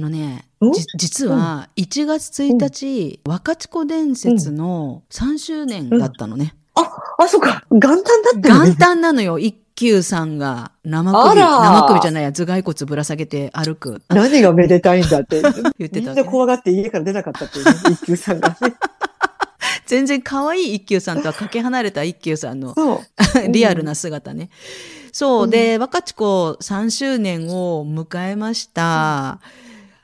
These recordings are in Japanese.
のね、実は1月1日、若智子伝説の3周年だったのね。あ、そっか。元旦だったよね元。旦なのよ、一休さんが生首、生首じゃないや、頭蓋骨ぶら下げて歩く。何がめでたいんだって。言ってみんたわけねな怖がって家から出なかったっていうね、一休さんがね。全然可愛い一休さんとはかけ離れた一休さんの。リアルな姿ね。そう。うんで、若智子3周年を迎えました。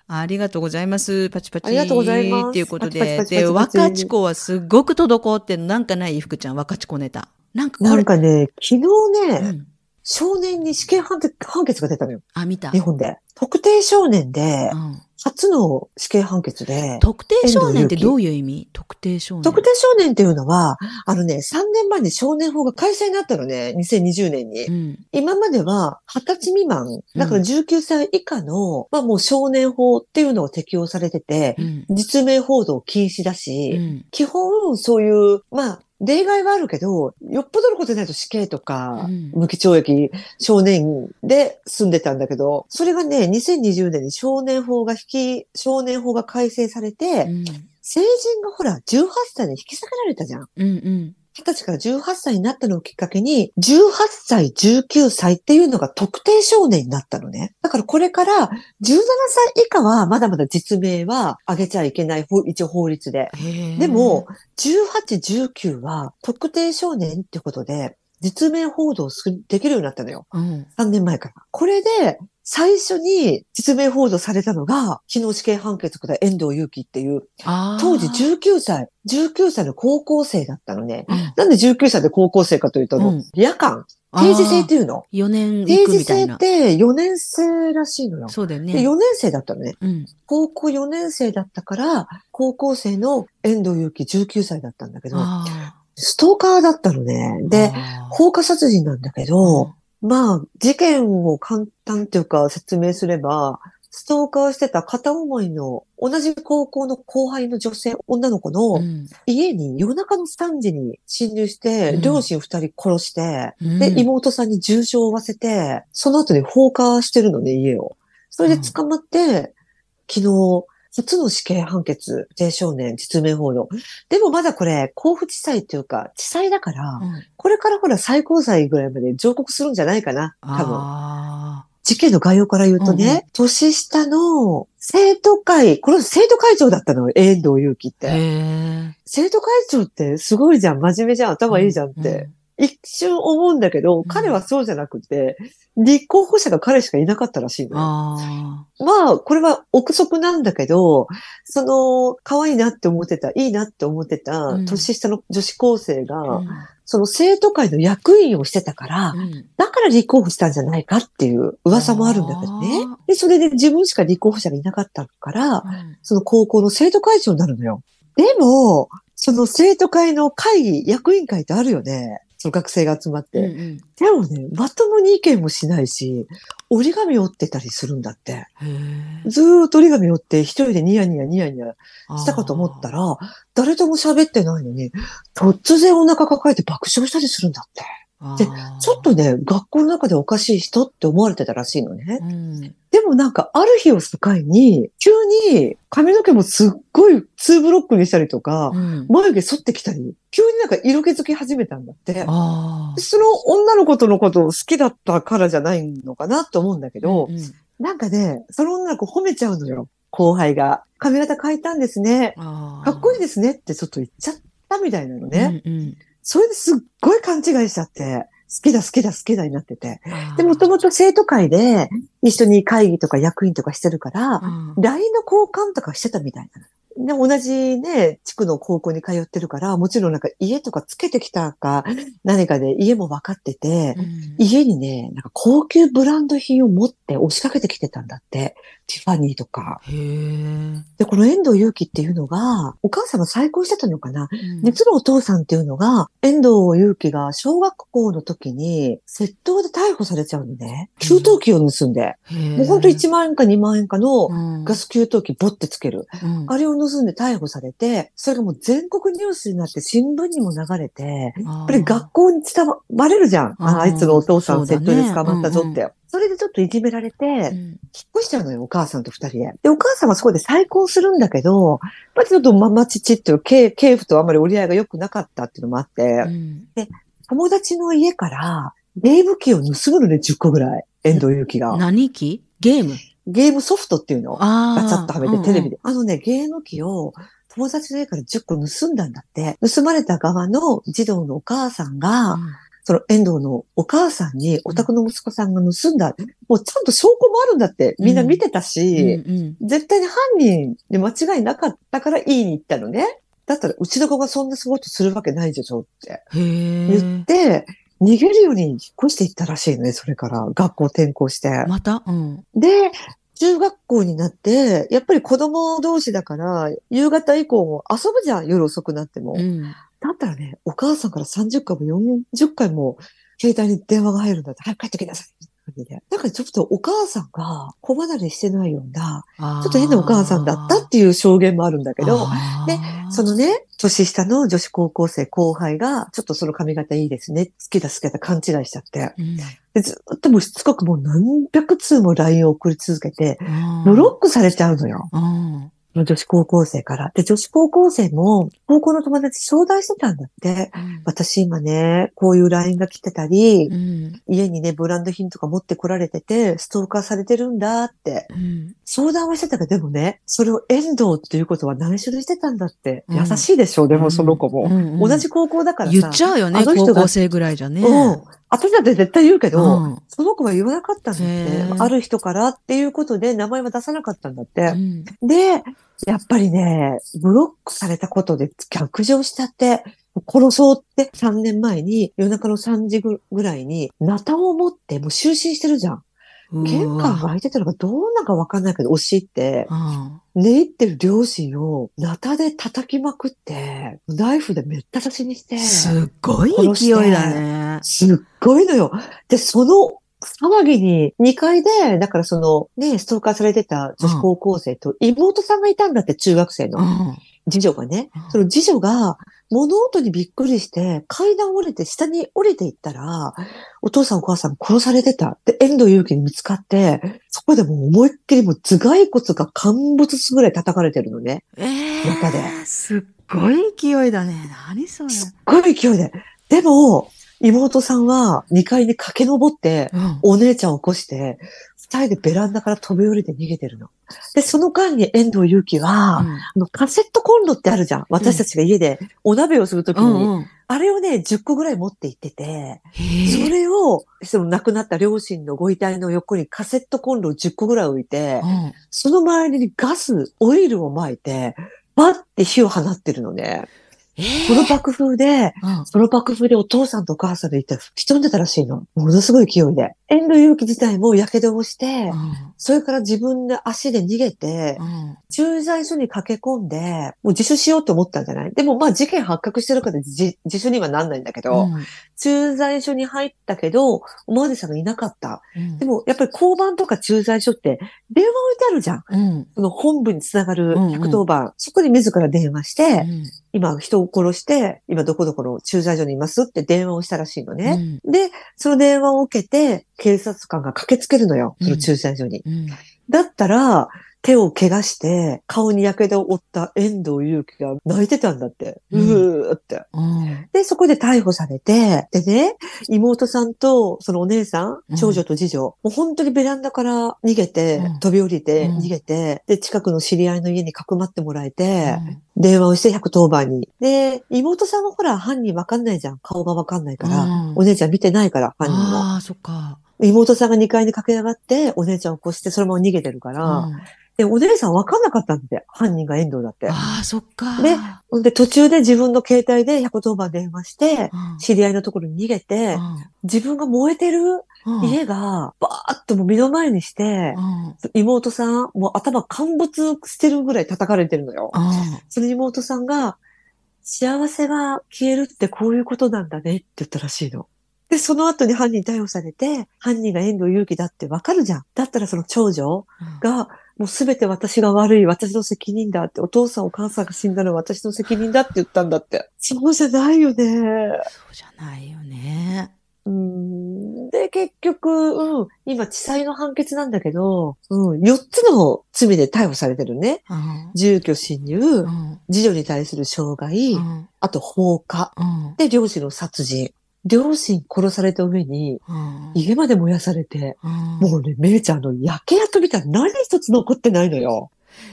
ありがとうございます。パチパチ。ありがとうございますっていうことで。で、若智子はすっごく滞ってなんかない福ちゃん、若智子ネタ。なんかこなれ。んかね、昨日うね、ん。少年に死刑判決判決が出たのよ。あ、見た。日本で。特定少年でう、ん初の死刑判決で、特定少年ってどういう意味？特定少年。特定少年っていうのは、あのね、3年前に少年法が改正になったのね、2020年に。うん。今までは20歳未満、だから19歳以下の、まあもう少年法っていうのが適用されててう、ん。実名報道禁止だうし、ん。基本そういう、まあ、例外はあるけど、よっぽどのことないと死刑とか、うん無期懲役、少年で住んでたんだけど、それがね、2020年に少年法が引き、少年法が改正されて、うん。成人がほら、18歳に引き下げられたじゃん。うん。うん。20歳から18歳になったのをきっかけに、18歳、19歳っていうのが特定少年になったのね。だからこれから17歳以下はまだまだ実名は上げちゃいけない法、一応法律で。でも、、18、19は特定少年ってことで、実名報道するできるようになったのよ。うん。3年前から。これで、最初に実名報道されたのが、昨日死刑判決から遠藤祐樹っていう、当時19歳、19歳の高校生だったのね。うんなんで19歳で高校生かというと、うん夜間、定時制っていうの？4年行定時制っ。て4年生らしいのよ。で、そうだよね。4年生だったのね。うん。高校4年生だったから、高校生の遠藤祐樹19歳だったんだけど、あストーカーだったのね。ーで、放火殺人なんだけど、まあ、事件を簡単っていうか説明すれば、ストーカーしてた片思いの同じ高校の後輩の女性、女の子のうん。家に夜中の3時に侵入して、うん。両親二人殺して、うん。で、妹さんに重傷を負わせて、その後に放火してるのね、家を。それで捕まって、昨日、初の死刑判決、低少年、実名報道。でもまだこれ、甲府地裁っていうか、地裁だから、うんこれからほら最高裁ぐらいまで上告するんじゃないかな、多分。あ事件の概要から言うとね、うんうん年下の生徒会、これ生徒会長だったのよ、遠藤祐樹っーて。へ生徒会長ってすごいじゃん、真面目じゃん、ー頭いいじゃんって。うん一瞬思うんだけど、彼はそうじゃなくて、立候補者が彼しかいなかったらしいのよ。あまあ、これは憶測なんだけど、その、可愛いなって思ってた、いいなって思ってたうん、年下の女子高生が、あ。うんその生徒会の役員をしてたから、うんだから立候補したんじゃないかっていう噂もあるんだけどねあ。で、それで自分しか立候補者がいなかったから、うんその高校の生徒会長になるのよ。でも、その生徒会の会議、役員会ってあるよね。その学生が集まって。うんうんでもね、まともに意見もしないし、折り紙折ってたりするんだって。ずーっと折り紙折って一人でニヤニヤニヤニヤしたかと思ったら、誰とも喋ってないのに、突然お腹抱えて爆笑したりするんだって。でちょっとね、学校の中でおかしい人って思われてたらしいのね。うんでもなんか、ある日を境に、急に髪の毛もすっごいツーブロックにしたりとか、うん眉毛剃ってきたり、急になんか色気づき始めたんだって。その女の子とのことを好きだったからじゃないのかなと思うんだけど、うんなんかね、その女の子褒めちゃうのよ。後輩が。髪型変えたんですね。かっこいいですねってちょっと言っちゃったみたいなのね。うんうんそれですっごい勘違いしちゃって、好きだ好きだ好きだになってて。で、もともと生徒会で一緒に会議とか役員とかしてるから、うん。LINE の交換とかしてたみたいなの。で、同じね、地区の高校に通ってるから、もちろんなんか家とかつけてきたか、何かで家も分かってて、うん家にね、なんか高級ブランド品を持って押しかけてきてたんだって。ティファニーとか。で、この遠藤祐樹っていうのが、お母さんが再婚してたのかな、うん実のお父さんっていうのが、遠藤祐樹が小学校の時に窃盗で逮捕されちゃうのね。給湯器を盗んで。もうほんと1万円か2万円かのうんガス給湯器ボってつける。うんあれを盗んで逮捕されて、それがもう全国ニュースになって新聞にも流れて、ややっぱり学校に伝われるじゃん。あー。ああいつのお父さん窃盗で捕まったぞって。うんそれでちょっといじめられて、うん。引っ越しちゃうのよ、お母さんと二人で。で、お母さんはそこで再婚するんだけど、まあちょっとママ父っていう、系系譜とあまり折り合いが良くなかったっていうのもあって、うん。友達の家からゲーム機を盗むので10個ぐらい、遠藤祐樹が。何機？ゲーム？ゲームソフトっていうのああ。ガチャッとはめてテレビで。で。あのね、ゲーム機を友達の家から10個盗んだんだって。盗まれた側の児童のお母さんが、その遠藤のお母さんにお宅の息子さんが盗んだ。もうちゃんと証拠もあるんだって。みんな見てたうんし、うん絶対に犯人に間違いなかったから言いに行ったのね。だったら、うちの子がそんなすごいことするわけないでしょって。言って、逃げるように引っ越していったらしいのね、それから。学校転校して。また？うん。で、中学校になって、やっぱり子供同士だから、夕方以降も遊ぶじゃん、夜遅くなっても。うん。だったらね、お母さんから30回も40回も携帯に電話が入るんだって、早く帰ってきなさい。感じでなんかちょっとお母さんが子離れしてないような、ちょっと変なお母さんだったっていう証言もあるんだけど、でその、のね、年下の女子高校生後輩が、ちょっとその髪型いいですね。好きだ好きだ勘違いしちゃって。うんでずっともうしつこくもう何百通も LINE を送り続けて、うんブロックされちゃうのよ。女子高校生から。で、女子高校生も、高校の友達相談してたんだって。私今ね、こういう LINE が来てたり、うん家にね、ブランド品とか持ってこられてて、ストーカーされてるんだって。うん相談はしてたけど、でもね、それを遠藤っていうことは内緒にしてたんだって。うん優しいでしょ、でもその子も。うんうん同じ高校だからさ。言っちゃうよね、あの人が高校生ぐらいじゃね。うん。私だって絶対言うけど、うんその子は言わなかったんだって。ある人からっていうことで名前は出さなかったんだって。うんで、やっぱりね、ブロックされたことで逆上しちゃって、殺そうって3年前に夜中の3時ぐらいに、ナタを持ってもう就寝してるじゃん。玄関が開いてたのがどうなんかわかんないけど、押し入って、うん寝入ってる両親をナタで叩きまくって、ナイフでめった刺しにして、すっごい勢いだね。すっごいのよ。で、その騒ぎに2階で、だからそのね、ストーカーされてた女子高校生と妹さんがいたんだって、中学生の。うん次女がねうん。その次女が物音にびっくりして階段降りて下に降りていったら、お父さんお母さん殺されてた。で、遠藤祐樹に見つかって、そこでもう思いっきりもう頭蓋骨が陥没するぐらい叩かれてるのね。ええ中ですっごい勢いだね。何それ。すっごい勢いで。でも、妹さんは2階に駆け上って、うんお姉ちゃんを起こして、二人でベランダから飛び降りて逃げてるの。で、その間に遠藤祐樹は、あの、カセットコンロってあるじゃん。私たちが家でお鍋をするときに、うんうん。あれをね、10個ぐらい持って行ってて、へそえ。れを、その亡くなった両親のご遺体の横にカセットコンロを10個ぐらい置いて、うんその周りにガス、オイルを撒いて、バッて火を放ってるのね。えこの爆風で、うんその爆風でお父さんとお母さんでいた吹き飛んでたらしいの。ものすごい勢いで。遠藤祐樹自体も火傷をして、それから自分で足で逃げてう、ん駐在所に駆け込んで、もう自首しようと思ったんじゃない？でもまあ事件発覚してるから自自首にはなんないんだけど、うん駐在所に入ったけど、おまわりさんがいなかった。うんでもやっぱり交番とか駐在所って電話置いてあるじゃん。うんその本部につながるうんうん110番。そこに自ら電話して、うん今人を殺して、今どこどこの駐在所にいますって電話をしたらしいのね。で、その電話を受けて、警察官が駆けつけるのよ。その駐在所に。うんだったら、手を怪我して、顔に火傷を負った遠藤祐樹が泣いてたんだって。ううんーって。うんで、そこで逮捕されて、でね、妹さんと、そのお姉さうんん、長女と次女、もう本当にベランダから逃げて、うん飛び降りて、うん逃げて、で、近くの知り合いの家にかくまってもらえて、うん電話をして110番に。で、妹さんはほら、犯人わかんないじゃん。顔がわかんないから。うんお姉ちゃん見てないから、犯人も。ああ、そっか。妹さんが2階に駆け上がって、お姉ちゃんを起こして、そのまま逃げてるから、うんで、お姉さんわかんなかったんだって。犯人が遠藤だって。ああ、そっか。でほんで、途中で自分の携帯で110番電話して、うん知り合いのところに逃げて、自分が燃えてるうん家が、バーッともう目の前にしてう、んうん妹さん、もう頭陥没してるぐらい叩かれてるのよ。うんその妹さんが、幸せが消えるってこういうことなんだねって言ったらしいの。で、その後に犯人逮捕されて、犯人が遠藤祐樹だってわかるじゃん。だったらその長女がもうすべて私が悪い、私の責任だって、お父さんお母さんが死んだのは私の責任だって言ったんだって。そうじゃないよね。そうじゃないよね。うんで、結局、うん、今、地裁の判決なんだけど、うん、4つの罪で逮捕されてるね。うん。住居侵入う、ん。次女に対する傷害、うん。あと放火、うん。で、両親の殺人。両親殺された上に、うん。家まで燃やされて、うんもうね、めいちゃんの焼け跡みたいな何一つ残ってないのよ。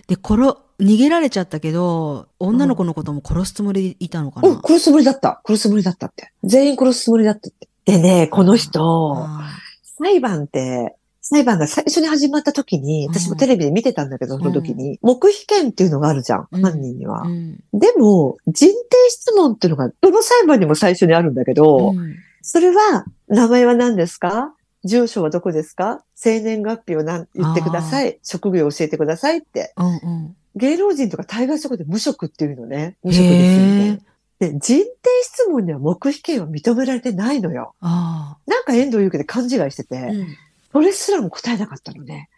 で、殺、逃げられちゃったけど、女の子のことも殺すつもりでいたのかうん、な、殺すつもりだった。殺すつもりだったって。全員殺すつもりだったって。でね、この人、あ裁判って、裁判が最初に始まった時に、私もテレビで見てたんだけど、その時に、黙秘権っていうのがあるじゃん、うん犯人にはー。うん。でも、人定質問っていうのが、どの裁判にも最初にあるんだけど、うんそれは、名前は何ですか？住所はどこですか？生年月日を何言ってください。職業を教えてくださいって。うんうん。芸能人とか対外職で無職っていうのね。無職ですよね。で、人定質問には黙秘権は認められてないのよ。あなんか遠藤祐樹で勘違いしてて、あ。うん。それすらも答えなかったのね。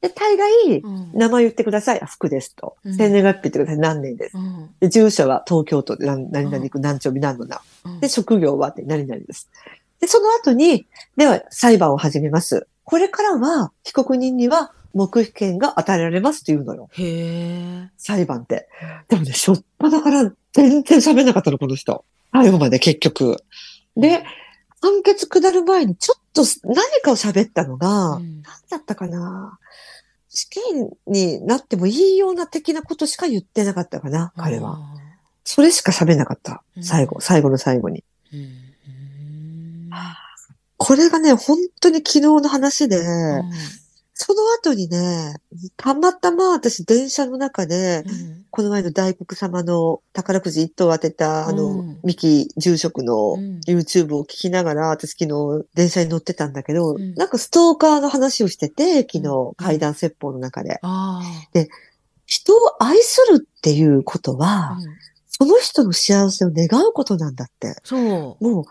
で、大概、うん。名前言ってください。あ、福ですと。うん生年月日言ってください。何年です。うん。で、住所は東京都で何何々区何丁日何の名。うんで、職業はって何々です。で、その後に、では裁判を始めます。これからは被告人には黙秘権が与えられますって言うのよ。へえ。裁判って。でもね、しょっぱだから全然喋んなかったの、この人。最後まで結局。で、判決下る前にちょっと何かを喋ったのが、うん何だったかな死刑になってもいいような的なことしか言ってなかったかな、彼は。。それしか喋んなかった。最後、うん最後の最後に。これがね、本当に昨日の話で、うんその後にね、たまたま私電車の中で、うん。この前の大黒様の宝くじ一等当てた、あの、うん。三木住職のうん。YouTube を聞きながら、私昨日電車に乗ってたんだけど、うん。なんかストーカーの話をしてて、昨うん。日階段説法の中で。あ人を愛するっていうことは、その人の幸せを願うことなんだって。そう。もう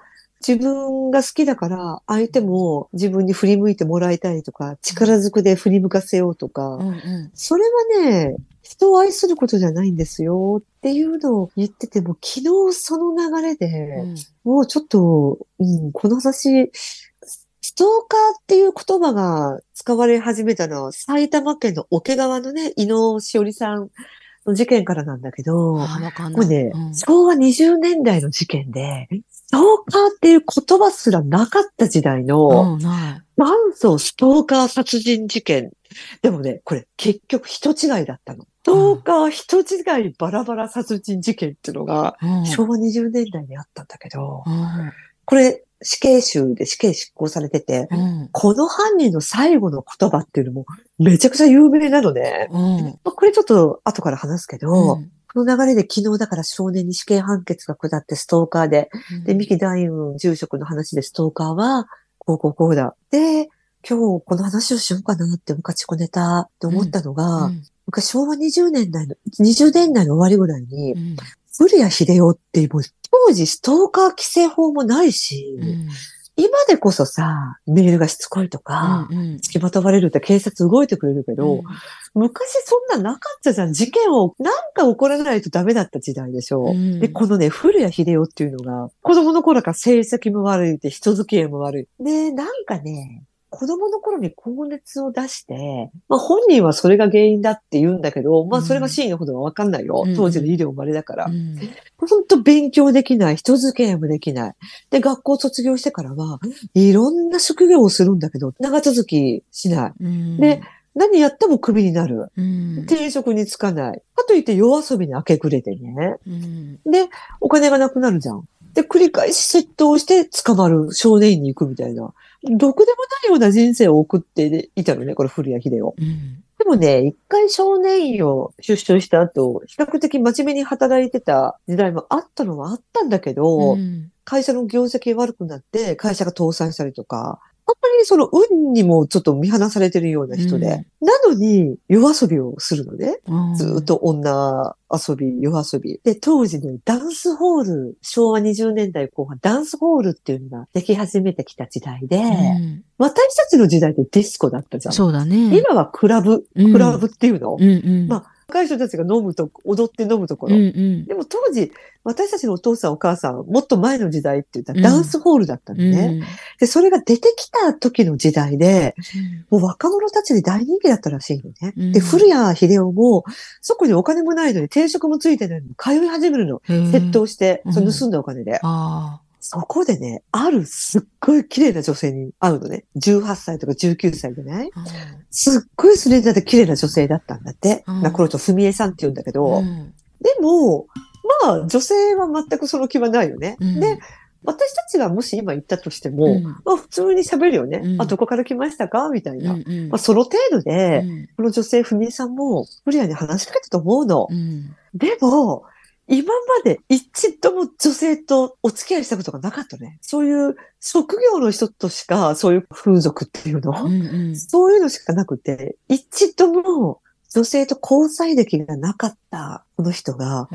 自分が好きだから相手も自分に振り向いてもらいたいとか、力ずくで振り向かせようとか、うんうん。それはね、人を愛することじゃないんですよっていうのを言ってても、昨日その流れで、うん。もうちょっと、うん、この話、ストーカーっていう言葉が使われ始めたのは埼玉県の桶川のね、伊野しおりさんの事件からなんだけど、ああ、ね、うん。昭和20年代の事件で、ストーカーっていう言葉すらなかった時代の。元祖ストーカー殺人事件。でもね、これ結局人違いだったの。ストーカー人違いバラバラ殺人事件っていうのが、うん昭和20年代にあったんだけど、うんこれ死刑囚で死刑執行されてて、うんこの犯人の最後の言葉っていうのもめちゃくちゃ有名なのね。うんまあこれちょっと後から話すけど、うんこの流れで昨日だから少年に死刑判決が下ってストーカーで、で、三木大雲住職の話でストーカーは、こうこうこうだ。で、今日この話をしようかなってムカチコネタって思ったのが、うん。昔昭和20年代の、20年代の終わりぐらいにう、ん。古谷秀夫っていう、当時ストーカー規制法もないし、うん今でこそさ、メールがしつこいとか、うん付きまとわれるって警察動いてくれるけど、昔そんななかったじゃん。事件をなんか起こらないとダメだった時代でしょ。うんで、このね、古谷秀夫っていうのが、子供の頃から成績も悪いって人付き合いも悪い。で、なんかね、子供の頃に高熱を出して、まあ本人はそれが原因だって言うんだけど、まあそれが真意のほどはわかんないよ。うん当時の医療生まれだから。うんほんと勉強できない、人付き合いもできない。で、学校卒業してからは、いろんな職業をするんだけど、長続きしない。うんで何やってもクビになる。うん定職に就かない。かといって夜遊びに明け暮れてね。うんで、お金がなくなるじゃん。で、繰り返し窃盗して捕まる少年院に行くみたいな。どくでもないような人生を送っていたのね、これ古谷秀夫。うんでもね、一回少年院を出所した後、比較的真面目に働いてた時代もあったのはあったんだけど、うん会社の業績悪くなって、会社が倒産したりとか、あんまりその運にもちょっと見放されてるような人で、なのに夜遊びをするのね。うんずーっと女遊び、夜遊び。で、当時ね、ダンスホール、昭和20年代後半、ダンスホールっていうのができ始めてきた時代で、うん私たちの時代ってディスコだったじゃん。そうだね。今はクラブ、クラブっていうの、うんうん。まあ若い人たちが飲むと、踊って飲むところ。うんうん。でも当時、私たちのお父さんお母さん、もっと前の時代って言ったらうんダンスホールだったのね。で、それが出てきた時の時代で、もう若者たちに大人気だったらしいのね。うんで、古谷秀夫も、そこにお金もないのに定職もついてないのに通い始めるの。うん。窃盗して、うんその盗んだお金で。あそこでね、あるすっごい綺麗な女性に会うのね。18歳とか19歳でね。あ。すっごいスレンダーで綺麗な女性だったんだって。うんなこの人、ふみえさんって言うんだけど。うんでも、まあ、女性は全くその気はないよね。うんで、私たちがもし今言ったとしても、うんまあ普通に喋るよね。うんあ、どこから来ましたか？みたいな。うんうんまあ、その程度で、うんこの女性、ふみえさんも、古谷に話しかけたと思うの。うんでも、今まで一度も女性とお付き合いしたことがなかったね。そういう職業の人としか、そういう風俗っていうの、うんうんそういうのしかなくて、一度も女性と交際歴がなかったこの人が、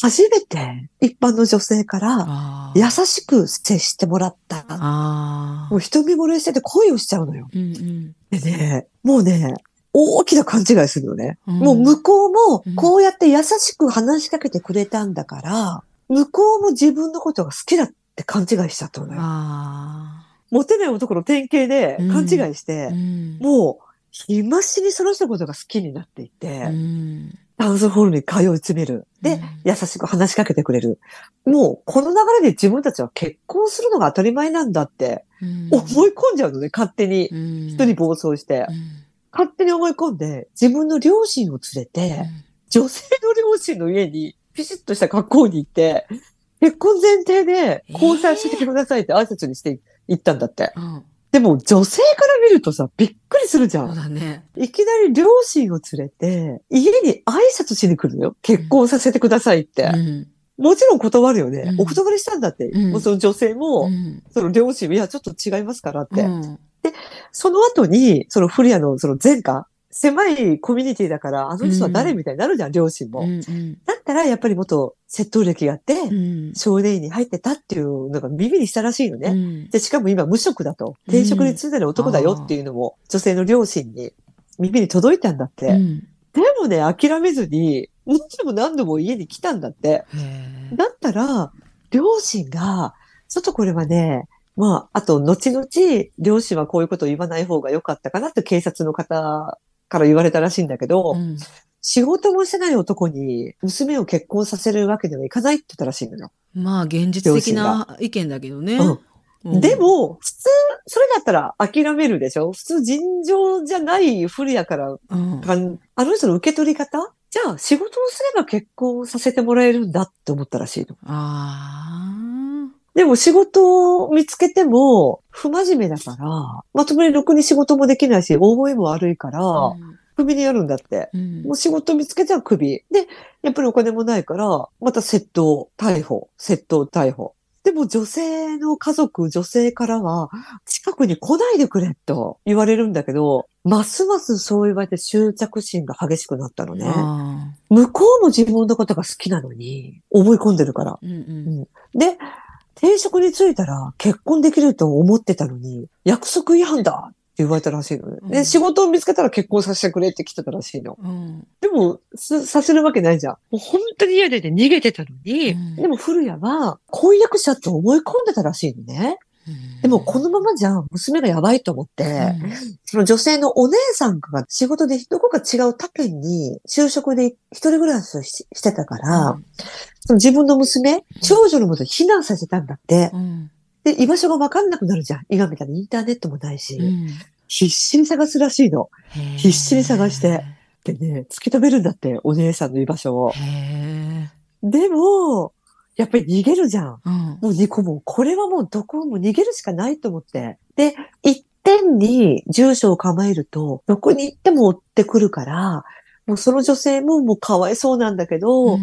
初めて一般の女性からあ優しく接してもらった。あもう瞳漏れしてて恋をしちゃうのよ。うんうんでね、もうね、大きな勘違いするのね。うんもう向こうもうんこうやって優しく話しかけてくれたんだから、向こうも自分のことが好きだって勘違いしちゃったのよ。あモテない男の典型で勘違いしてあう、んもう、日増しにその人のことが好きになっていって、うんダンスホールに通い詰める。で、うん優しく話しかけてくれる。もう、この流れで自分たちは結婚するのが当たり前なんだってうん思い込んじゃうのね、勝手に。うん人に暴走して。勝手に思い込んで、自分の両親を連れて、女性の両親の家にピシッとした格好に行って、結婚前提で交際してくださいって挨拶にして行ったんだって。うんうんでも女性から見るとさ、びっくりするじゃ。そうんだねいきなり両親を連れて、家に挨拶しに来るのよ。結婚させてくださいって。うんもちろん断るよね。うんお断りしたんだって。うんもうその女性も、うんその両親、いや、ちょっと違いますからって。うんその後に、その古谷のその前科、狭いコミュニティだから、あの人は誰うんみたいになるじゃん、両親も。うんうんだったら、やっぱり元窃盗歴があって、うん少年院に入ってたっていうのが耳にしたらしいのね。うんで、しかも今無職だと。定職についてる男だよっていうのも、女性の両親に耳に届いたんだって。うんでもね、諦めずに、何度も何度も家に来たんだって。へだったら、両親が、ちょっとこれはね、まあ、あと、後々、両親はこういうことを言わない方が良かったかなって警察の方から言われたらしいんだけど、ーうん。仕事もしてない男に娘を結婚させるわけにはいかないって言ったらしいのよ。まあ現実的な意見だけどね。うん。でも、普通、それだったら諦めるでしょ？普通尋常じゃない不利やから、うん。あの人の受け取り方？じゃあ仕事をすれば結婚させてもらえるんだって思ったらしいの。あでも仕事を見つけても不真面目だから、まともにろくに仕事もできないし、覚えも悪いから、あクビにやるんだって。うんもう仕事見つけたらクビ。で、やっぱりお金もないから、また窃盗、逮捕、窃盗、逮捕。でも女性の家族、女性からは、近くに来ないでくれと言われるんだけど、ますますそう言われて執着心が激しくなったのね。あ向こうも自分のことが好きなのに、思い込んでるから。ーうんうんで、定職に就いたら結婚できると思ってたのに、約束違反だって言われたらしいのね。で、うん仕事を見つけたら結婚させてくれって来てたらしいの。うんでも、すさせるわけないじゃん。もう本当に嫌でね、逃げてたのに、うんでも古谷は婚約者と思い込んでたらしいのね。でもこのままじゃ娘がやばいと思って、その女性のお姉さんが仕事でどこか違う他県に就職で一人暮らしをししてたから、その自分の娘、長女のもとに避難させたんだって。うんで、居場所がわかんなくなるじゃん。今みたいにインターネットもないし。うん必死に探すらしいの。必死に探してでね、突き止めるんだって、お姉さんの居場所を。へでも、やっぱり逃げるじゃん。ーうんもう2個も、これはもうどこも逃げるしかないと思って。で、一点に住所を構えると、どこに行っても追ってくるから、もうその女性ももうかわいそうなんだけど、うん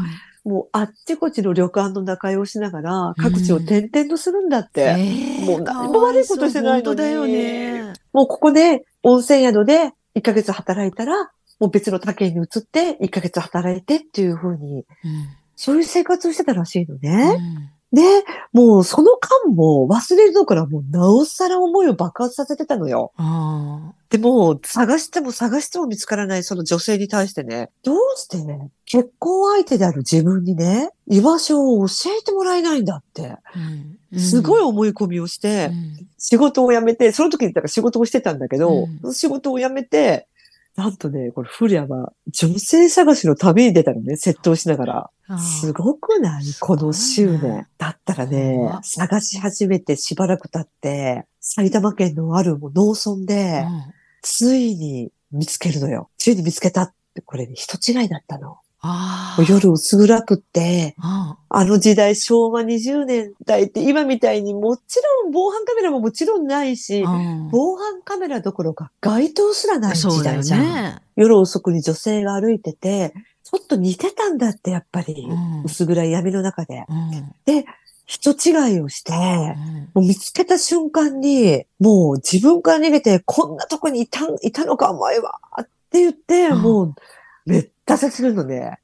もうあっちこっちの旅館の仲居をしながら、各地を転々とするんだって。えもう何も悪いことしてないのにだよね。もうここで温泉宿で1ヶ月働いたら、もう別の他県に移って1ヶ月働いてっていう風に、そういう生活をしてたらしいのうん。ね。で、もうその間も忘れるのからもうなおさら思いを爆発させてたのよ。あでも、探しても探しても見つからないその女性に対してね、どうしてね、結婚相手である自分にね、居場所を教えてもらえないんだって、ーうん。すごい思い込みをして、うん。仕事を辞めて、その時にだから仕事をしてたんだけど、う仕事を辞めて、なんとね、これフリアは女性探しの旅に出たのね、窃盗しながら。すごくない？この執念。だったらね探し始めてしばらく経って、埼玉県のある農村で、うんついに見つけるのよ。ついに見つけたって、これね、人違いだったの。夜薄暗くって、ああの時代昭和20年代って今みたいにもちろん防犯カメラももちろんないし、ー防犯カメラどころか街灯すらない時代じゃん。ね。夜遅くに女性が歩いてて、ちょっと似てたんだって、やっぱり。うん薄暗い闇の中で。うん人違いをして、うんもう見つけた瞬間に、もう自分から逃げて、こんなとこにいた、いたのか、お前はって言って、うんもう、めった刺しするのね。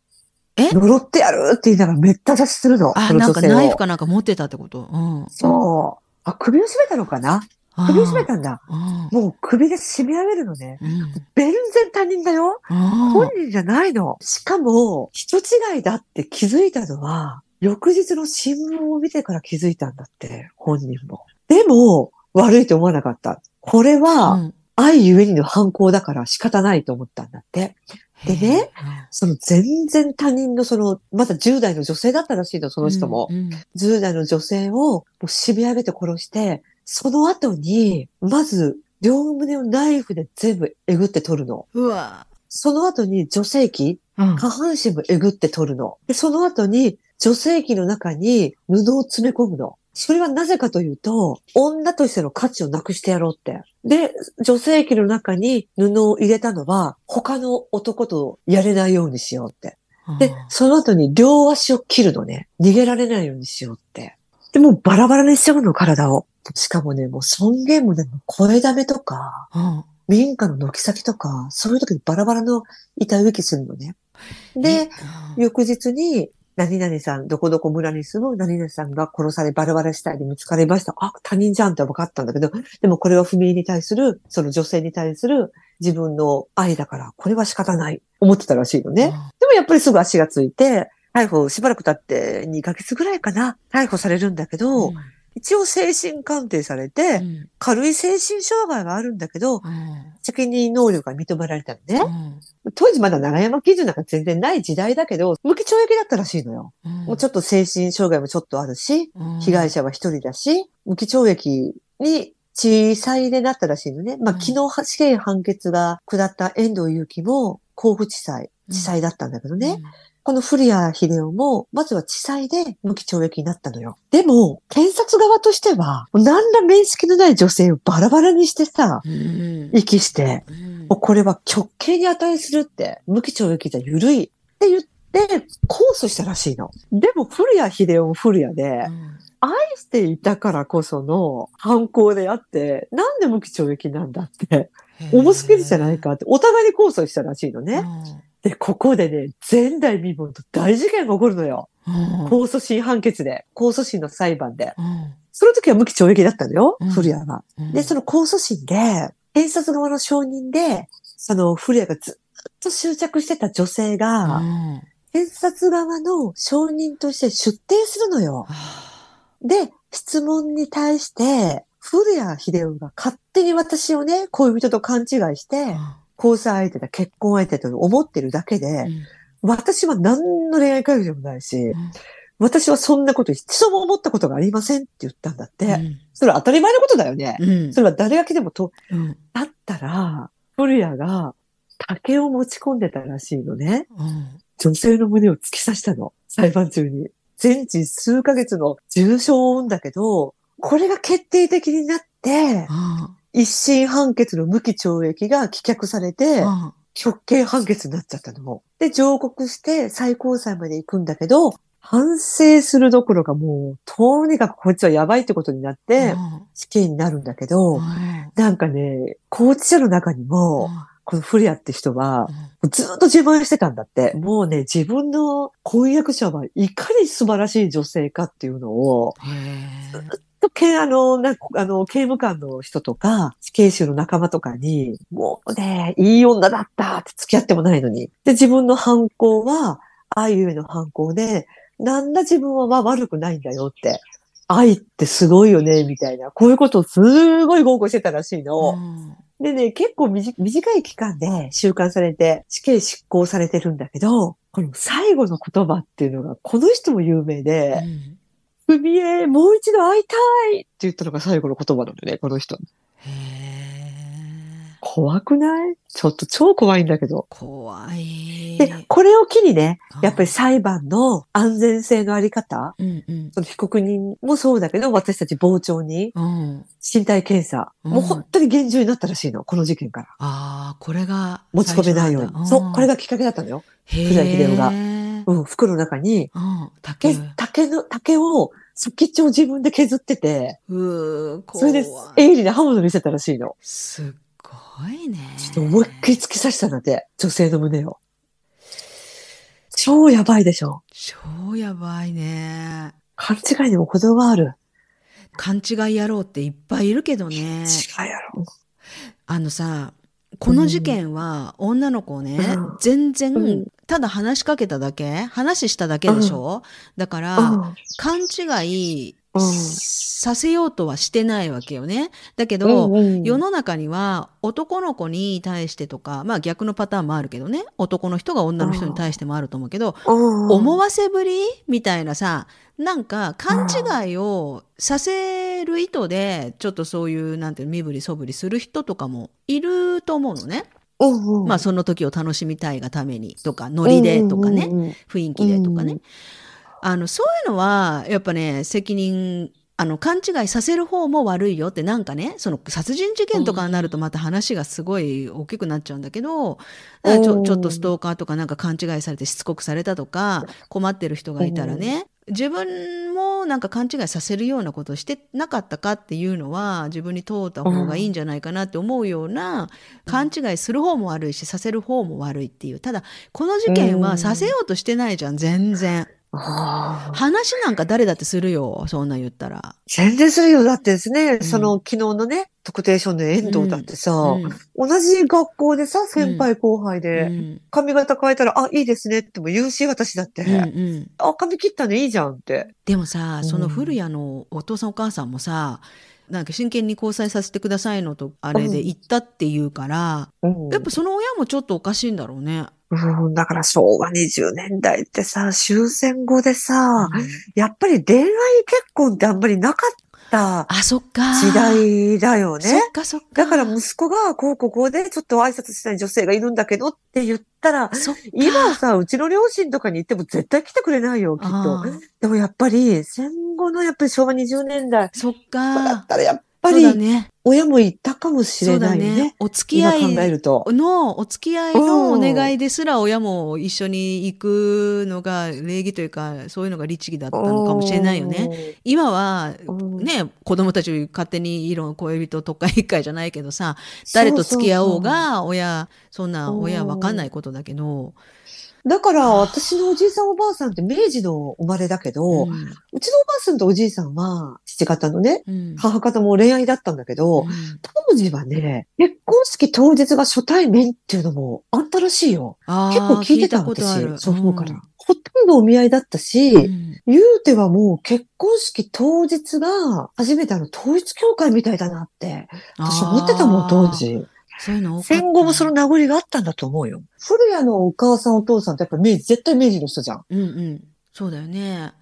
え？呪ってやるって言いながらめった刺しするの。あ、なんかナイフかなんか持ってたってこと？うん。そう。あ、首を絞めたのかな？首を絞めたんだ。うん。もう首で締め上げるのね。うん。全然他人だよ。本人じゃないの。しかも、人違いだって気づいたのは、翌日の新聞を見てから気づいたんだって、本人も。でも、悪いと思わなかった。これは、うん愛ゆえにの犯行だから仕方ないと思ったんだって。でね、その全然他人のその、まだ10代の女性だったらしいの、その人も。うんうん10代の女性をもう締め上げて殺して、その後に、まず、両胸をナイフで全部えぐって取るの。うわ。その後に女性器、うん下半身もえぐって取るの。で、その後に女性器の中に布を詰め込むの。それはなぜかというと、女としての価値をなくしてやろうって。で、女性器の中に布を入れたのは、他の男とやれないようにしようって。で、その後に両足を切るのね。逃げられないようにしようって。で、もうバラバラにしちゃうの、体を。しかもね、もう尊厳もね、声だめとか、うん民家の軒先とか、そういう時にバラバラの板浮きするのね。で、、翌日に、何々さん、どこどこ村に住む何々さんが殺され、バラバラ死体で見つかりました。あ、他人じゃんって分かったんだけど、でもこれは不明に対する、その女性に対する自分の愛だから、これは仕方ない。思ってたらしいのね。でもやっぱりすぐ足がついて、逮捕しばらく経って2ヶ月ぐらいかな、逮捕されるんだけど、うん一応精神鑑定されて、うん軽い精神障害があるんだけど、うん責任能力が認められたのね。うん当時まだ長山基準なんか全然ない時代だけど、無期懲役だったらしいのよ。もうちょっと精神障害もちょっとあるし、うん被害者は一人だし、無期懲役に小さいでなったらしいのね。まあ、うん昨日死刑判決が下った遠藤祐樹も甲府地裁、地裁だったんだけどね。この古谷秀夫も、まずは地裁で無期懲役になったのよ。でも、検察側としては、何ら面識のない女性をバラバラにしてさ、うん遺棄して、うんもうこれは極刑に値するって、無期懲役じゃ緩いって言って、控訴したらしいの。でも、古谷秀夫も古谷で、愛していたからこその犯行であって、なんで無期懲役なんだって、重すぎるじゃないかって、お互いに控訴したらしいのね。で、ここでね、前代未聞と大事件が起こるのよ。うん控訴審判決で、控訴審の裁判で。うんその時は無期懲役だったのようん、古谷は。うんで、その控訴審で、検察側の証人で、その古谷がずっと執着してた女性が、うん検察側の証人として出廷するのよ。で、質問に対して、古谷秀夫が勝手に私をね、恋人と勘違いして、交際相手だ、結婚相手と思ってるだけで、私は何の恋愛会議でもないし、私はそんなこと一度も思ったことがありませんって言ったんだって。それは当たり前のことだよね。うんそれは誰が来てもと、うんだったら、古谷が竹を持ち込んでたらしいのね。うん女性の胸を突き刺したの。裁判中に。全治数ヶ月の重傷を負うんだけど、これが決定的になって、一審判決の無期懲役が棄却されて、極刑判決になっちゃったの。で、上告して最高裁まで行くんだけど、反省するどころかもう、とにかくこいつはやばいってことになって、死刑になるんだけど、なんかね、拘置者の中にも、このフリアって人は、ずっと自慢してたんだって。もうね、自分の婚約者はいかに素晴らしい女性かっていうのを、とけあの、なんかあの、刑務官の人とか、死刑囚の仲間とかに、もうね、いい女だったって付き合ってもないのに。で、自分の犯行は、愛ゆえの犯行で、なんだ自分は悪くないんだよって。愛ってすごいよね、みたいな。こういうことをすごい豪語してたらしいの。でね、結構短い期間で収監されて、死刑執行されてるんだけど、この最後の言葉っていうのが、この人も有名で、ふみえ、もう一度会いたいって言ったのが最後の言葉なのね、この人。怖くない？ちょっと超怖いんだけど。怖い。で、これを機にね、やっぱり裁判の安全性のあり方、うんうん、その被告人もそうだけど、私たち傍聴に、うん、身体検査、うん、もう本当に厳重になったらしいの、この事件から。ああ、これが。持ち込めないように。そう、これがきっかけだったのよ。古谷秀夫が。うん、服の中に、うん、竹竹の、竹を、先っちょを自分で削ってて、うそれで鋭利な刃物見せたらしいの。すっごいね。ちょっと思いっきり突き刺したんだって、女性の胸を。超やばいでしょ。超やばいね。勘違いにも程がある。勘違い野郎っていっぱいいるけどね。違い野郎。あのさ、この事件は女の子ね、うん、全然、うん、ただ話しかけただけ？話しただけでしょ、うん、だから、勘違いさせようとはしてないわけよね。だけど、うんうん、世の中には男の子に対してとか、まあ逆のパターンもあるけどね、男の人が女の人に対してもあると思うけど、思わせぶりみたいなさ、なんか勘違いをさせる意図で、ちょっとそういう、なんていう身振りそぶりする人とかもいると思うのね。まあその時を楽しみたいがためにとか、ノリでとかね、うんうんうん、雰囲気でとかね。あの、そういうのは、やっぱね、責任、あの、勘違いさせる方も悪いよって、なんかね、その殺人事件とかになるとまた話がすごい大きくなっちゃうんだけど、ちょちょっとストーカーとかなんか勘違いされてしつこくされたとか、困ってる人がいたらね、自分もなんか勘違いさせるようなことをしてなかったかっていうのは自分に問うた方がいいんじゃないかなって思うような勘違いする方も悪いしさせる方も悪いっていうただこの事件はさせようとしてないじゃん全然。話なんか誰だってするよ、そんな言ったら。全然するよ。だってですね、うん、その昨日のね、特定少年遠藤だってさ、うんうん、同じ学校でさ、先輩後輩で、髪型変えたら、あ、いいですねっても言うし、私だって。うんうん、あ、髪切ったのいいじゃんって。でもさ、その古谷のお父さんお母さんもさ、なんか真剣に交際させてくださいのと、あれで言ったって言うから、やっぱその親もちょっとおかしいんだろうね。うん、だから昭和20年代ってさ、終戦後でさ、うん、やっぱり恋愛結婚ってあんまりなかったあ、そっか。時代だよね。そっかそっか。だから息子がこうこうこうでちょっと挨拶したい女性がいるんだけどって言ったら、今はさ、うちの両親とかに行っても絶対来てくれないよ、きっと。でもやっぱり戦後のやっぱり昭和20年代。そっか。だったらやっぱり、ね、親も言ったかもしれないね。ね。お付き合い考えると。の、お付き合いのお願いですら親も一緒に行くのが礼儀というか、そういうのが律儀だったのかもしれないよね。今は、ね、子供たち勝手に色恋人特会一回じゃないけどさ、誰と付き合おうが、親、そんな親わかんないことだけど、だから、私のおじいさんおばあさんって明治の生まれだけど、うん、うちのおばあさんとおじいさんは、父方のね、うん、母方も恋愛だったんだけど、うん、当時はね、結婚式当日が初対面っていうのもあったらしいよ。結構聞いてた私、祖父母から。ほとんどお見合いだったし、言うてはもう結婚式当日が初めてあの統一教会みたいだなって、私思ってたもん、当時。そういうの戦後もその名残があったんだと思うよ。古谷のお母さんお父さんってやっぱ明治、絶対明治の人じゃん。うんうん。そうだよね。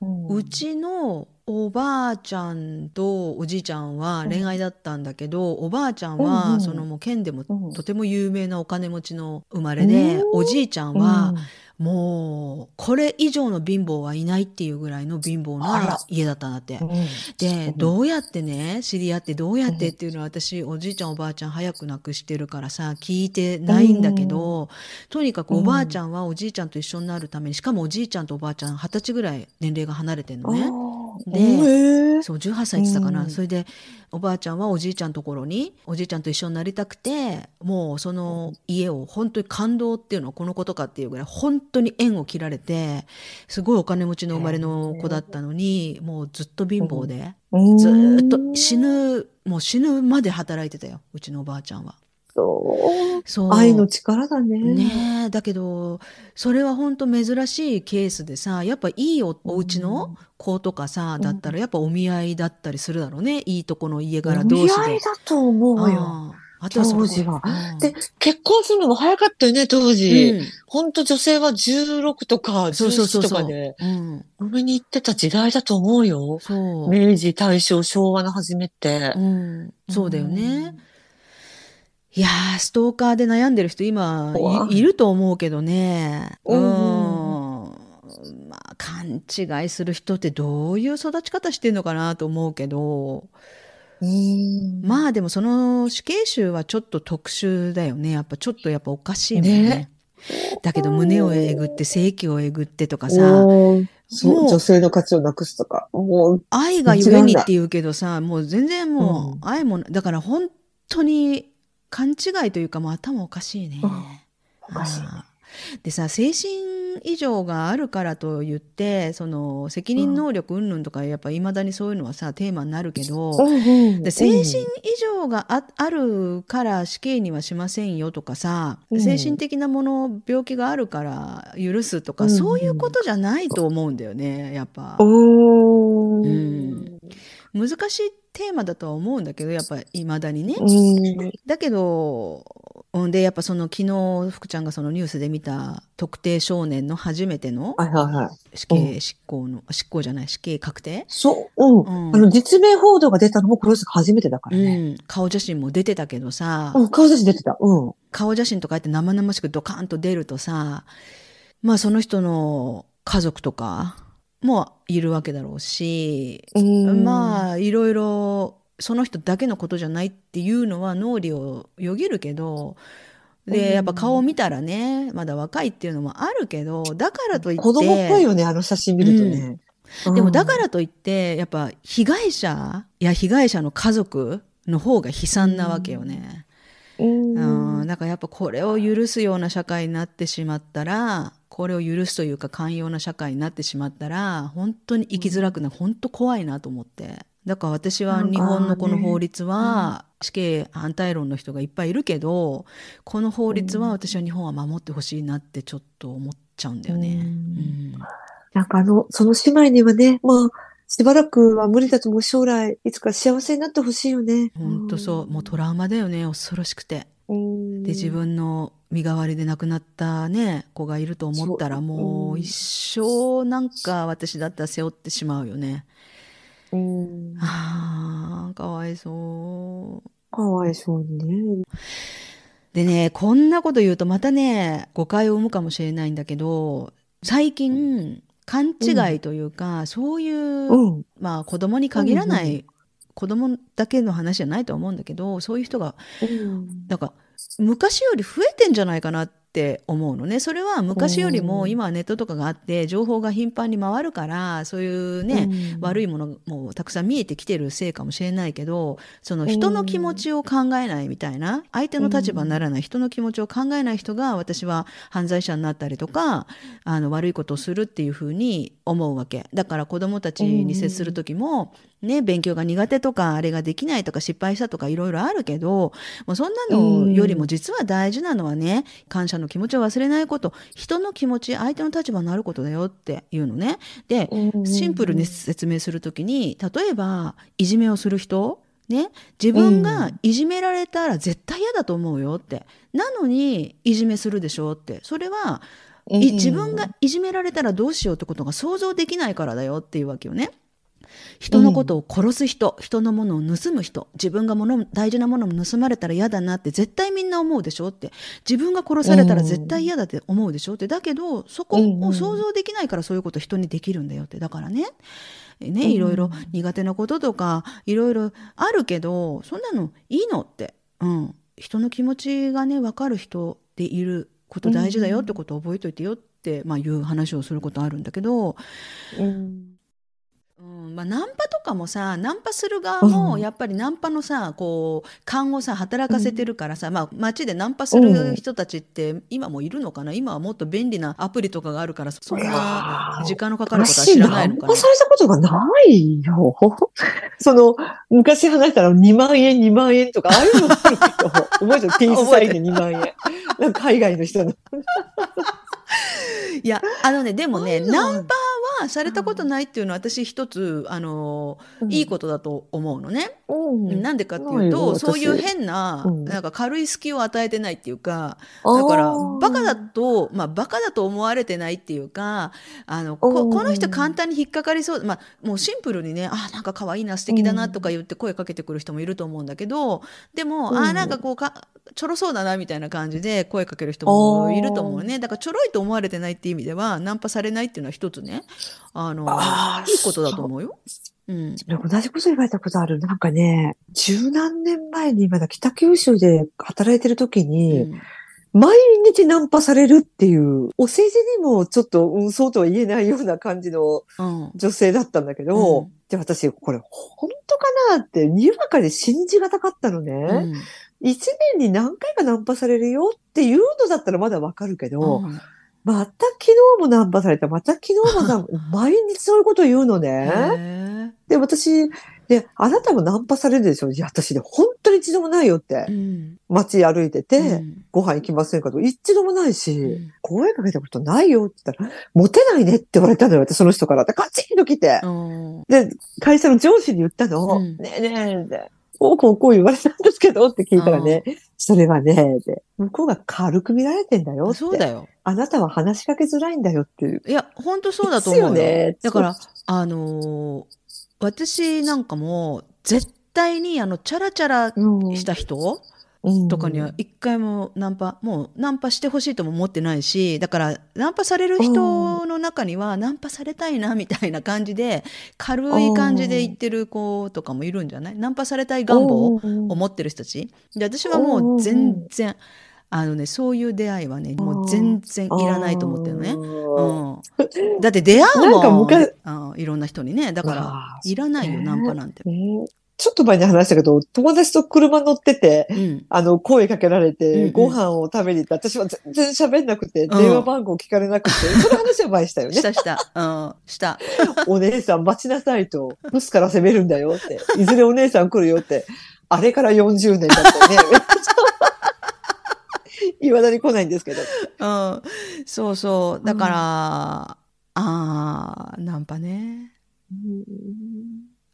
うん、うちのおばあちゃんとおじいちゃんは恋愛だったんだけど、おばあちゃんは、うんうんそのもう県でもうん。とても有名なお金持ちの生まれで、うんおじいちゃんは、もうこれ以上の貧乏はいないっていうぐらいの貧乏あら。な家だったんだって。うん。で、うんどうやってね知り合ってどうやってっていうのは私おじいちゃんおばあちゃん早く亡くしてるからさ聞いてないんだけど、とにかくおばあちゃんはおじいちゃんと一緒になるためにしかもおじいちゃんとおばあちゃん二十歳ぐらい年齢が離れてんのね。でそう18歳って言ってたかな、うん。それでおばあちゃんはおじいちゃんのところにおじいちゃんと一緒になりたくてもうその家を本当に感動っていうのはこのことかっていうぐらい本当に縁を切られてすごいお金持ちの生まれの子だったのにもうずっと貧乏で、うん。ずーっと死ぬもう死ぬまで働いてたようちのおばあちゃんは。そうそう愛の力だね。ねえだけどそれは本当珍しいケースでさやっぱいいおお家の子とかさ、うんだったらやっぱお見合いだったりするだろうねいいとこの家お柄同士で。見合いだと思うよ。あとは当時はうんで、結婚するのも早かったよね、当時。うんほんと女性は16とかそうそうそう17と。かで、うん、嫁に行ってた時代だと思うよ。そう、明治、大正、昭和の初めってう。ん、そうだよね。いやーストーカーで悩んでる人今怖いると思うけどね。ううんん。まあ勘違いする人ってどういう育ち方してんのかなと思うけど。うん。まあでもその死刑囚はちょっと特殊だよね。やっぱちょっとやっぱおかしいもんね。ねだけど胸をえぐって性器をえぐってとかさ、そもうう、女性の価値をなくすとか。もう、愛がゆえにって言うけどさ、もう全然もううん愛もな、だから本当に勘違いというかもう頭おかしいね。うん。おかしいね。でさ精神異常があるからと言ってその責任能力云々とかやっぱいまだにそういうのはさテーマになるけど、うんうん。で精神異常がああるから死刑にはしませんよとかさ、うん。精神的なもの病気があるから許すとか、うんそういうことじゃないと思うんだよねやっぱ。うん。難しいテーマだとは思うんだけどやっぱいまだにね。うんだけどうんでやっぱその昨日福ちゃんがそのニュースで見た特定少年の初めてのはいはいはい。死刑執行の、執行じゃない死刑確定、そう、うん。うんあの、実名報道が出たのもこの人が初めてだからうね。ん、顔写真も出てたけどさ、うん、顔写真出てた。うん。顔写真とかやって生々しくドカーンと出るとさまあその人の家族とかもいるわけだろうし、うん。まあいろいろその人だけのことじゃないっていうのは脳裏をよぎるけどうん。でやっぱ顔を見たらねまだ若いっていうのもあるけどだからといって子供っぽいよね、あの写真見るとね。でもだからといってやっぱ被害者や被害者の家族の方が悲惨なわけよね。うん、うん、だからやっぱこれを許すような社会になってしまったらこれを許すというか寛容な社会になってしまったら本当に生きづらくなる本当怖いなと思ってだから私は日本のこの法律は死刑反対論の人がいっぱいいるけどこの法律は私は日本は守ってほしいなってちょっと思っちゃうんだよね。うんうんなんかあの、その姉妹にはね、まあ、しばらくは無理だと思う。将来、いつか幸せになってほしいよね。本当そうもうトラウマだよね恐ろしくて。うん。で自分の身代わりで亡くなったね子がいると思ったらもううん一生なんか私だったら背負ってしまうよね。うん。あーかわいそう。かわいそうにね。でねこんなこと言うとまたね誤解を生むかもしれないんだけど最近勘違いというか、そういう、うん。まあ子供に限らない、うんうん子供だけの話じゃないとは思うんだけどそういう人がうん。なんか昔より増えてんじゃないかなって思うのね。それは昔よりもうん今はネットとかがあって情報が頻繁に回るからそういうね、悪い。いものもたくさん見えてきてるせいかもしれないけどその人の気持ちを考えないみたいな相手の立場にならない人の気持ちを考えない人が私は犯罪者になったりとかあの悪いことをするっていうふうに思うわけ。だから子どもたちに接する時も、ね、勉強が苦手とかあれができないとか失敗したとかいろいろあるけどもうそんなのよりも実は大事なのはね感謝の気持ちを忘れないこと。人の気持ち相手の立場になることだよっていうのね。でシンプルに説明するときに例えばいじめをする人ね、自分がいじめられたら絶対嫌だと思うよって。なのにいじめするでしょって。それは、い自分がいじめられたらどうしようってことが想像できないからだよっていうわけよね。人のことを殺す人、人のものを盗む人、自分がもの大事なものも盗まれたら嫌だなって絶対みんな思うでしょって、自分が殺されたら絶対嫌だって思うでしょって、だけど、そこを想像できないからそういうこと人にできるんだよって。だからね、ね、いろいろ苦手なこととか、いろいろあるけど、そんなのいいのって。うん。人の気持ちがね、わかる人でいること大事だよってことを覚えといてよって、まあいう話をすることあるんだけど、うんうんまあ、ナンパとかもさナンパする側もうん。やっぱりナンパのさこう勘をさ働かせてるからさ、まあ、街でナンパする人たちって今もいるのかな？今はもっと便利なアプリとかがあるからそんな時間のかかることは知らないのかな？私ナンパされたことがないよ。その、昔話したら2万円、2万円とか、ああいうの 覚えてる。ピースサインで2万円。なんか海外の人の。いやあのねでもねうんナンパはされたことないっていうのは私一つあのいいことだと思うのね。うん。なんでかっていうないよとそういう私。変なうん。なんか軽い隙を与えてないっていうかだからバカだとまあバカだと思われてないっていうかあのこうん。この人簡単に引っかかりそうまあもうシンプルにねあなんか可愛いな素敵だなとか言って声かけてくる人もいると思うんだけどでも、うん。あなんかこうかちょろそうだなみたいな感じで声かける人もいると思うね。だからちょろいと思われてないっていう意味ではナンパされないっていうのは一つね。あのいいことだと思うよ。う。ん。同じこと言われたことある。なんかね、十何年前にまだ北九州で働いてる時うに、ん。毎日ナンパされるっていう、お世辞にもちょっと、うん、そうとは言えないような感じのうん。女性だったんだけど、うん。で、私、これ本当かなって、にわかで信じがたかったのね。うん。一年に何回かナンパされるよっていうのだったらまだわかるけど、うんまた昨日もナンパされた、また昨日もナンパ、毎日そういうこと言うのね。へで、私、で、あなたもナンパされるでしょ？いや、私ね、本当に一度もないよって。ー。うん。街歩いてて、うん。ご飯行きませんかと、一度もないし、うん。声かけたことないよって言ったら、モテないねって言われたのよ、私その人から。でカチンと来て。うん。で、会社の上司に言ったの。うん。ねえねえって、こうこうこう言われたんですけどって聞いたらね、それはね、で向こうが軽く見られてんだよって。そうだよ。あなたは話しかけづらいんだよっていう。いや、本当そうだと思うよ。ですよねだから、あのー私なんかも、絶対に、あの、チャラチャラうんした人うんとかには一回もナンパ、もうナンパしてほしいとも思ってないし、だから、ナンパされる人の中には、ナンパされたいな、みたいな感じで、軽い感じで言ってる子とかもいるんじゃない？ナンパされたい願望をうん持ってる人たち？で、私はもう全然、あのね、そういう出会いはね、もう全然いらないと思ってるのね。うん。だって出会うもん。なんか昔あいろんな人にね。だから、いらないよ、ねナンパなんて。ねちょっと前に話したけど、友達と車乗ってて、うん。あの、声かけられて、うんうんご飯を食べに行って、私は全然喋んなくて、ん電話番号聞かれなくて、その話は前にしたよねし。たした。うん。した。お姉さん待ちなさいと、ブスから攻めるんだよって、いずれお姉さん来るよって、あれから40年だったね。いまだに来ないんですけど。うん。そうそう。だから、ああ、ナンパね。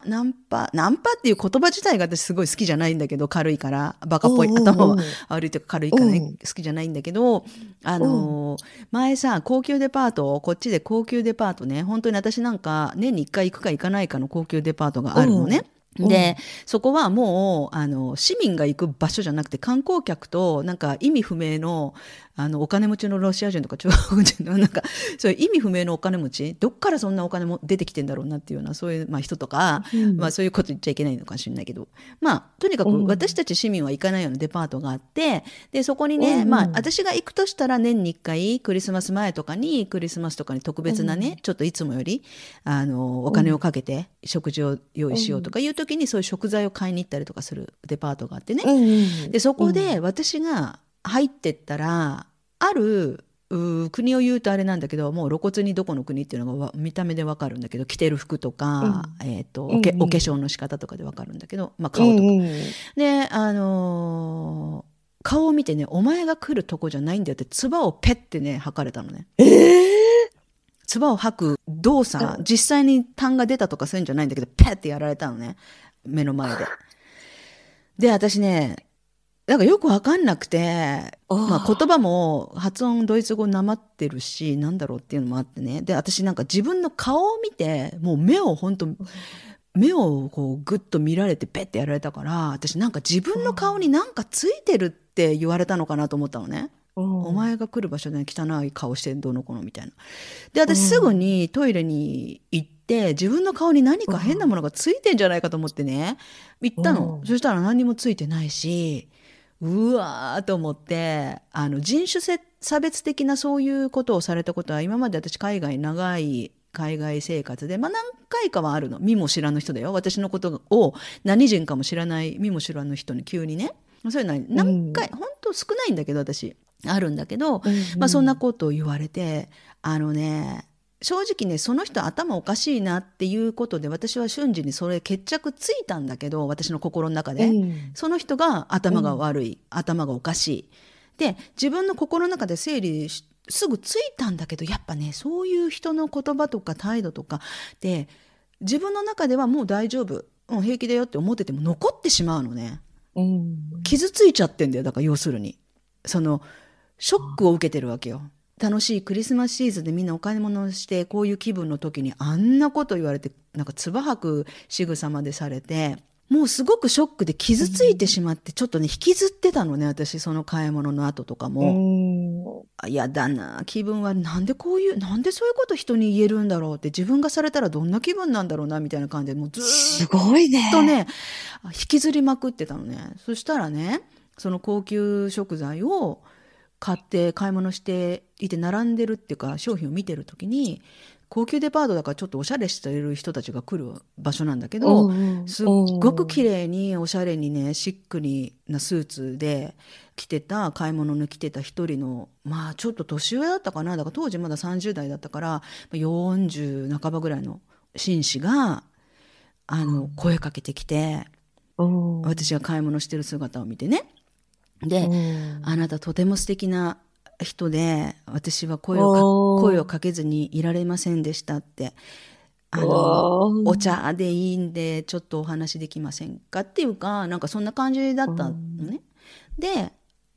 ナンパ、ナンパっていう言葉自体が私すごい好きじゃないんだけど、軽いから、バカっぽい、頭は悪いというか軽いからね、う。ん好きじゃないんだけど、あのー前さ、高級デパート、こっちで高級デパートね、本当に私なんか年に1回行くか行かないかの高級デパートがあるのね。う。んで、そこはもう、あの、市民が行く場所じゃなくて観光客と、なんか意味不明の、あの、お金持ちのロシア人とか中国人の、なんか、そういう意味不明のお金持ち、どっからそんなお金も出てきてんだろうなっていうような、そういう、まあ人とか、うん。まあそういうこと言っちゃいけないのかもしれないけど、まあとにかくうん私たち市民は行かないようなデパートがあって、で、そこにね、うん。まあ私が行くとしたら年に1回クリスマス前とかにクリスマスとかに特別なね、うん。ちょっといつもより、あの、お金をかけて食事を用意しようとかいう時にそういう食材を買いに行ったりとかするデパートがあってね。うんで、そこで私が入ってったら、ある、うー国を言うとあれなんだけどもう露骨にどこの国っていうのがわ見た目でわかるんだけど着てる服とか、えー、とうんうんお化粧の仕方とかでわかるんだけど、まあ、顔とか。うんうんであのー顔を見てねお前が来るとこじゃないんだよって唾をペッてね吐かれたのね。ええ唾を吐く動作、うん実際に痰が出たとかそういうんじゃないんだけど、ペッてやられたのね。目の前で。で、私ね、だからよくわかんなくて、ままあ、言葉も発音ドイツ語なまってるしなんだろうっていうのもあってねで私なんか自分の顔を見てもう目を本当目をこうグッと見られてペッてやられたから私なんか自分の顔になんかついてるって言われたのかなと思ったのね。お前が来る場所で汚い顔してどうのこうのみたいな。で私すぐにトイレに行って自分の顔に何か変なものがついてんじゃないかと思ってね行ったの。うんそしたら何にもついてないしうわーと思ってあの人種せ差別的なそういうことをされたことは今まで私海外長い海外生活で、まあ、何回かはあるの。見も知らぬ人だよ。私のことを何人かも知らない見も知らぬ人に急にね。そういうのは何回、本当少ないんだけど私。あるんだけど、まあ、そんなことを言われてあのね正直ねその人頭おかしいなっていうことで私は瞬時にそれ決着ついたんだけど私の心の中で、その人が頭が悪い、頭がおかしい。で自分の心の中で整理しすぐついたんだけどやっぱねそういう人の言葉とか態度とか。で自分の中ではもう大丈夫、うん、平気だよって思ってても残ってしまうのね。うん。傷ついちゃってんだよだから要するに。そのショックを受けてるわけよ楽しいクリスマスシーズンでみんなお買い物をしてこういう気分の時にあんなこと言われてなんか唾吐く仕草までされてもうすごくショックで傷ついてしまってちょっとね引きずってたのね私その買い物の後とかも。あやだな気分はなんでこういうなんでそういうこと人に言えるんだろうって自分がされたらどんな気分なんだろうなみたいな感じでもうずーっすごいね。とね引きずりまくってたのねそしたらねその高級食材を買って買い物していて並んでるっていうか商品を見てる時に高級デパートだからちょっとおしゃれしてる人たちが来る場所なんだけど、すっごく綺麗におしゃれにねシックになスーツで着てた買い物に来てた一人のまあちょっと年上だったかな。だから当時まだ30代だったからまあ40半ばぐらいの紳士があの声かけてきてうん。私が買い物してる姿を見てねで、うん。あなたとても素敵な人で私は声を声をかけずにいられませんでしたってあのお茶でいいんでちょっとお話できませんかっていうかなんかそんな感じだったのね。で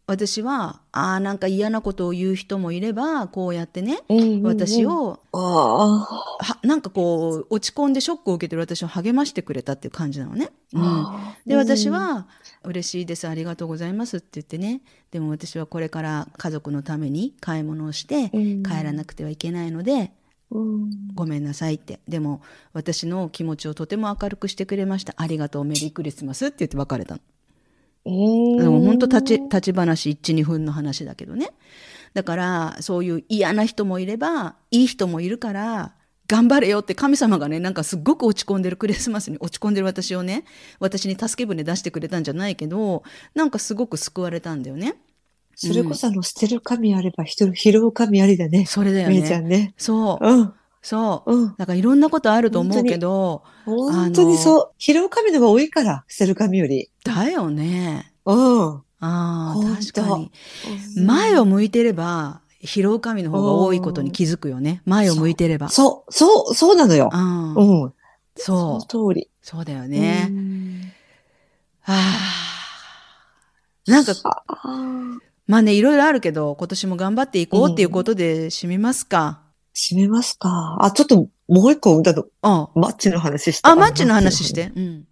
私はああなんか嫌なことを言う人もいればこうやってねうんうんうん。私をはなんかこう落ち込んでショックを受けてる私を励ましてくれたっていう感じなのね。うん。で私は「嬉しいですありがとうございます」って言ってね。でも私はこれから家族のために買い物をしてうん。帰らなくてはいけないのでうん。ごめんなさいって。でも私の気持ちをとても明るくしてくれました。ありがとうメリークリスマスって言って別れたの。うんでも本当立ち立ち話12分の話だけどねだからそういう嫌な人もいればいい人もいるから頑張れよって神様がねなんかすっごく落ち込んでるクリスマスに落ち込んでる私をね私に助け舟出してくれたんじゃないけどなんかすごく救われたんだよねそれこそあの、捨てる神あれば人拾う神ありだね。それだよめいちゃねんね。そううん。そううん。だからいろんなことあると思うけど本当にそう。拾う神の方が多いから、捨てる神より。だよねうん。ああ確かに前を向いてれば拾う神の方が多いことに気づくよね前を向いてればそう、そう、そうなのよ。うんうん。そうその通り。そうだよね。うんはあ。なんか、ああまあね、いろいろあるけど、今年も頑張っていこうっていうことで締めますか。閉めますか。あ、ちょっともう一個、だと、うん。マッチの話して。あ、マッチの話し。て。うん。